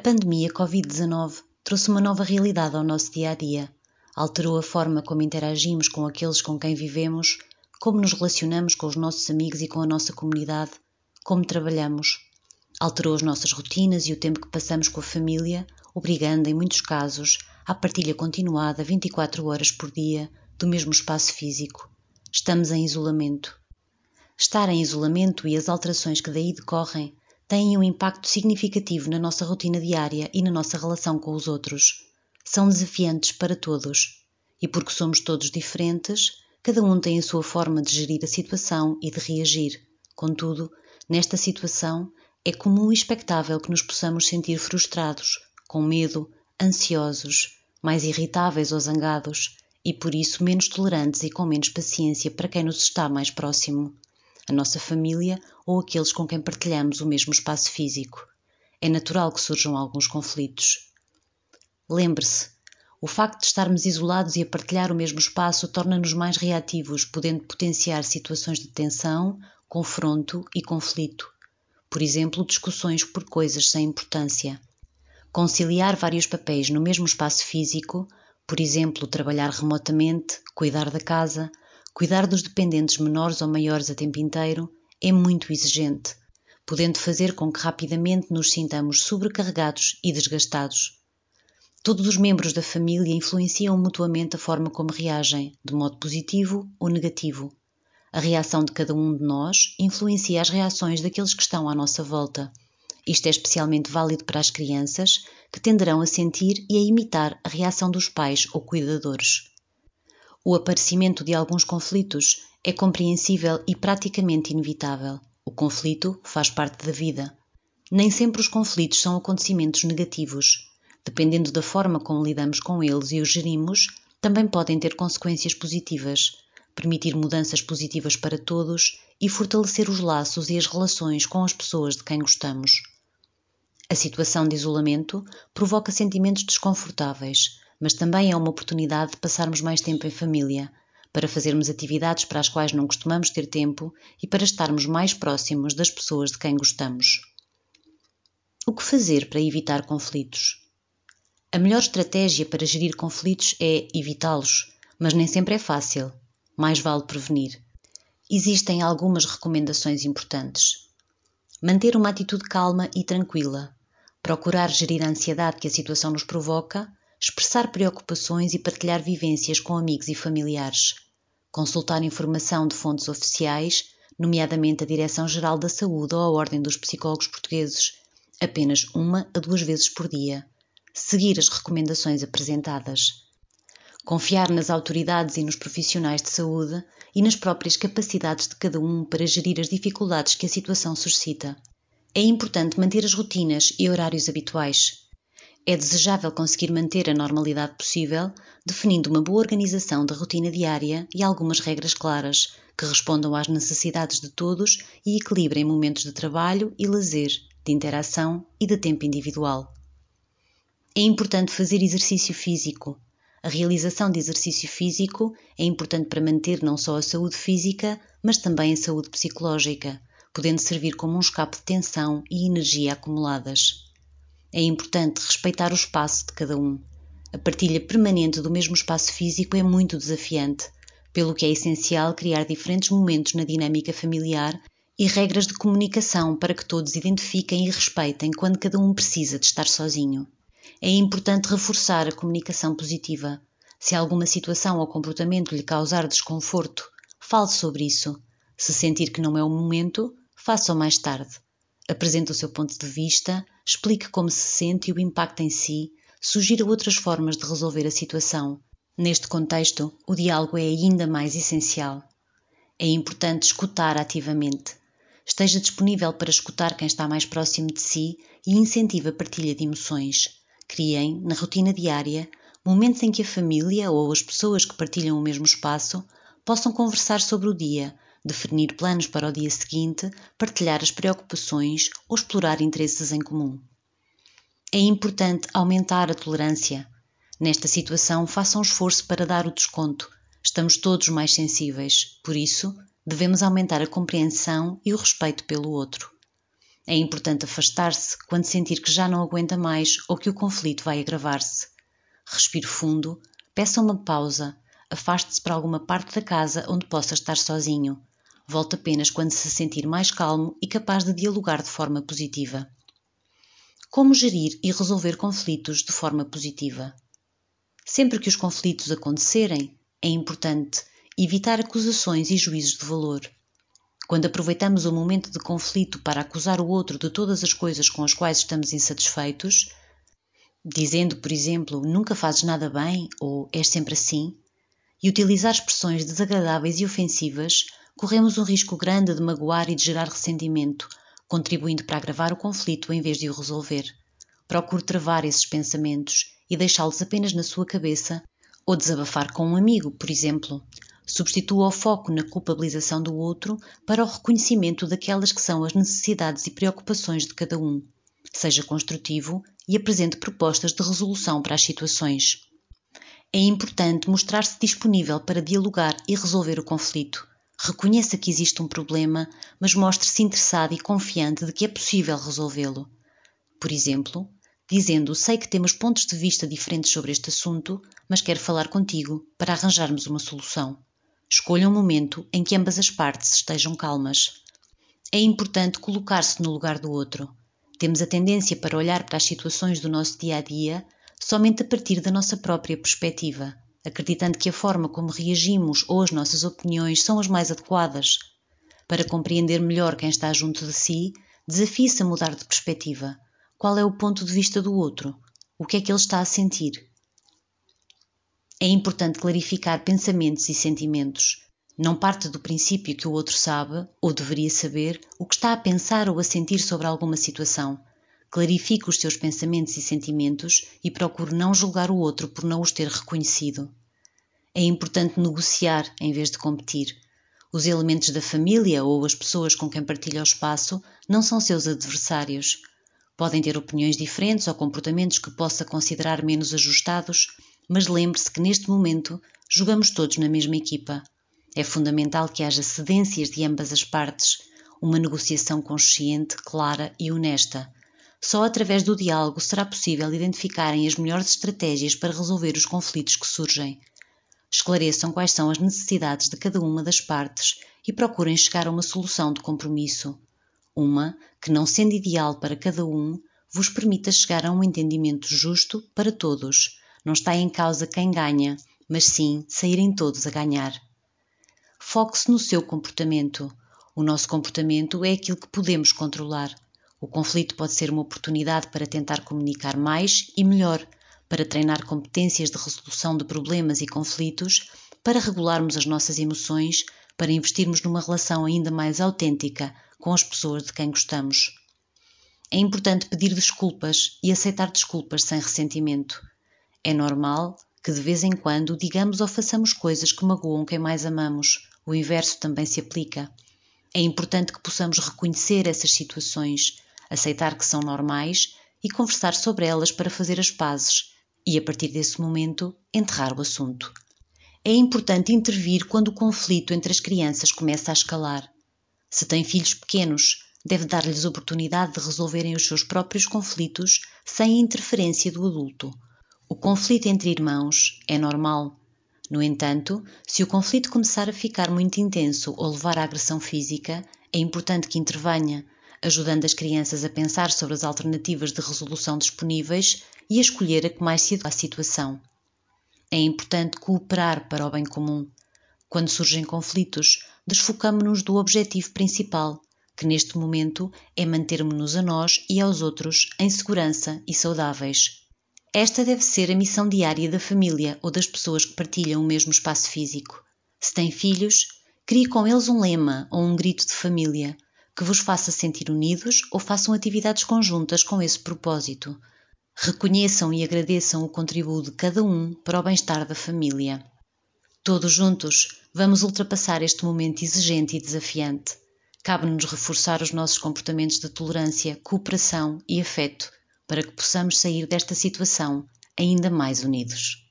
pandemia Covid-19 trouxe uma nova realidade ao nosso dia a dia. Alterou a forma como interagimos com aqueles com quem vivemos, como nos relacionamos com os nossos amigos e com a nossa comunidade, como trabalhamos. Alterou as nossas rotinas e o tempo que passamos com a família, obrigando, em muitos casos, à partilha continuada 24 horas por dia do mesmo espaço físico. Estamos em isolamento. Estar em isolamento e as alterações que daí decorrem têm um impacto significativo na nossa rotina diária e na nossa relação com os outros. São desafiantes para todos. E porque somos todos diferentes, cada um tem a sua forma de gerir a situação e de reagir. Contudo, nesta situação, é comum e expectável que nos possamos sentir frustrados, com medo, ansiosos, mais irritáveis ou zangados, e por isso menos tolerantes e com menos paciência para quem nos está mais próximo a nossa família ou aqueles com quem partilhamos o mesmo espaço físico. É natural que surjam alguns conflitos. Lembre-se, o facto de estarmos isolados e a partilhar o mesmo espaço torna-nos mais reativos, podendo potenciar situações de tensão, confronto e conflito. Por exemplo, discussões por coisas sem importância. Conciliar vários papéis no mesmo espaço físico, por exemplo, trabalhar remotamente, cuidar da casa, Cuidar dos dependentes menores ou maiores a tempo inteiro é muito exigente, podendo fazer com que rapidamente nos sintamos sobrecarregados e desgastados. Todos os membros da família influenciam mutuamente a forma como reagem, de modo positivo ou negativo. A reação de cada um de nós influencia as reações daqueles que estão à nossa volta. Isto é especialmente válido para as crianças, que tenderão a sentir e a imitar a reação dos pais ou cuidadores. O aparecimento de alguns conflitos é compreensível e praticamente inevitável. O conflito faz parte da vida. Nem sempre os conflitos são acontecimentos negativos. Dependendo da forma como lidamos com eles e os gerimos, também podem ter consequências positivas, permitir mudanças positivas para todos e fortalecer os laços e as relações com as pessoas de quem gostamos. A situação de isolamento provoca sentimentos desconfortáveis, mas também é uma oportunidade de passarmos mais tempo em família, para fazermos atividades para as quais não costumamos ter tempo e para estarmos mais próximos das pessoas de quem gostamos. O que fazer para evitar conflitos? A melhor estratégia para gerir conflitos é evitá-los, mas nem sempre é fácil. Mais vale prevenir. Existem algumas recomendações importantes. Manter uma atitude calma e tranquila. Procurar gerir a ansiedade que a situação nos provoca expressar preocupações e partilhar vivências com amigos e familiares, consultar informação de fontes oficiais, nomeadamente a Direção-Geral da Saúde ou a Ordem dos Psicólogos Portugueses, apenas uma a duas vezes por dia, seguir as recomendações apresentadas, confiar nas autoridades e nos profissionais de saúde e nas próprias capacidades de cada um para gerir as dificuldades que a situação suscita. É importante manter as rotinas e horários habituais, é desejável conseguir manter a normalidade possível, definindo uma boa organização da rotina diária e algumas regras claras que respondam às necessidades de todos e equilibrem momentos de trabalho e lazer, de interação e de tempo individual. É importante fazer exercício físico. A realização de exercício físico é importante para manter não só a saúde física, mas também a saúde psicológica, podendo servir como um escape de tensão e energia acumuladas. É importante respeitar o espaço de cada um. A partilha permanente do mesmo espaço físico é muito desafiante, pelo que é essencial criar diferentes momentos na dinâmica familiar e regras de comunicação para que todos identifiquem e respeitem quando cada um precisa de estar sozinho. É importante reforçar a comunicação positiva. Se alguma situação ou comportamento lhe causar desconforto, fale sobre isso. Se sentir que não é o momento, faça-o mais tarde. Apresente o seu ponto de vista, explique como se sente e o impacto em si, sugira outras formas de resolver a situação. Neste contexto, o diálogo é ainda mais essencial. É importante escutar ativamente. Esteja disponível para escutar quem está mais próximo de si e incentive a partilha de emoções. Criem, na rotina diária, momentos em que a família ou as pessoas que partilham o mesmo espaço possam conversar sobre o dia, definir planos para o dia seguinte, partilhar as preocupações ou explorar interesses em comum. É importante aumentar a tolerância. Nesta situação, faça um esforço para dar o desconto. Estamos todos mais sensíveis, por isso, devemos aumentar a compreensão e o respeito pelo outro. É importante afastar-se quando sentir que já não aguenta mais ou que o conflito vai agravar-se. Respire fundo, peça uma pausa, afaste-se para alguma parte da casa onde possa estar sozinho. Volte apenas quando se sentir mais calmo e capaz de dialogar de forma positiva. Como gerir e resolver conflitos de forma positiva? Sempre que os conflitos acontecerem, é importante evitar acusações e juízos de valor. Quando aproveitamos o momento de conflito para acusar o outro de todas as coisas com as quais estamos insatisfeitos, dizendo, por exemplo, nunca fazes nada bem ou és sempre assim, e utilizar expressões desagradáveis e ofensivas, corremos um risco grande de magoar e de gerar ressentimento, contribuindo para agravar o conflito em vez de o resolver. Procure travar esses pensamentos e deixá-los apenas na sua cabeça ou desabafar com um amigo, por exemplo, Substitua o foco na culpabilização do outro para o reconhecimento daquelas que são as necessidades e preocupações de cada um. Seja construtivo e apresente propostas de resolução para as situações. É importante mostrar-se disponível para dialogar e resolver o conflito. Reconheça que existe um problema, mas mostre-se interessado e confiante de que é possível resolvê-lo. Por exemplo, dizendo: Sei que temos pontos de vista diferentes sobre este assunto, mas quero falar contigo para arranjarmos uma solução. Escolha um momento em que ambas as partes estejam calmas. É importante colocar-se no lugar do outro. Temos a tendência para olhar para as situações do nosso dia a dia somente a partir da nossa própria perspectiva, acreditando que a forma como reagimos ou as nossas opiniões são as mais adequadas. Para compreender melhor quem está junto de si, desafie-se a mudar de perspectiva. Qual é o ponto de vista do outro? O que é que ele está a sentir? É importante clarificar pensamentos e sentimentos. Não parte do princípio que o outro sabe, ou deveria saber, o que está a pensar ou a sentir sobre alguma situação. Clarifique os seus pensamentos e sentimentos e procure não julgar o outro por não os ter reconhecido. É importante negociar em vez de competir. Os elementos da família ou as pessoas com quem partilha o espaço não são seus adversários. Podem ter opiniões diferentes ou comportamentos que possa considerar menos ajustados, mas lembre-se que neste momento jogamos todos na mesma equipa. É fundamental que haja cedências de ambas as partes, uma negociação consciente, clara e honesta. Só através do diálogo será possível identificarem as melhores estratégias para resolver os conflitos que surgem. Esclareçam quais são as necessidades de cada uma das partes e procurem chegar a uma solução de compromisso. Uma que, não sendo ideal para cada um, vos permita chegar a um entendimento justo para todos não está em causa quem ganha, mas sim saírem todos a ganhar. Foque-se no seu comportamento. O nosso comportamento é aquilo que podemos controlar. O conflito pode ser uma oportunidade para tentar comunicar mais e melhor, para treinar competências de resolução de problemas e conflitos, para regularmos as nossas emoções, para investirmos numa relação ainda mais autêntica com as pessoas de quem gostamos. É importante pedir desculpas e aceitar desculpas sem ressentimento. É normal que de vez em quando digamos ou façamos coisas que magoam quem mais amamos. O inverso também se aplica. É importante que possamos reconhecer essas situações, aceitar que são normais e conversar sobre elas para fazer as pazes e, a partir desse momento, enterrar o assunto. É importante intervir quando o conflito entre as crianças começa a escalar. Se tem filhos pequenos, deve dar-lhes oportunidade de resolverem os seus próprios conflitos sem a interferência do adulto o conflito entre irmãos é normal. No entanto, se o conflito começar a ficar muito intenso ou levar à agressão física, é importante que intervenha, ajudando as crianças a pensar sobre as alternativas de resolução disponíveis e a escolher a que mais se adequa à situação. É importante cooperar para o bem comum. Quando surgem conflitos, desfocamo-nos do objetivo principal, que neste momento é mantermos-nos a nós e aos outros em segurança e saudáveis. Esta deve ser a missão diária da família ou das pessoas que partilham o mesmo espaço físico. Se tem filhos, crie com eles um lema ou um grito de família que vos faça sentir unidos ou façam atividades conjuntas com esse propósito. Reconheçam e agradeçam o contributo de cada um para o bem-estar da família. Todos juntos, vamos ultrapassar este momento exigente e desafiante. Cabe-nos reforçar os nossos comportamentos de tolerância, cooperação e afeto para que possamos sair desta situação ainda mais unidos.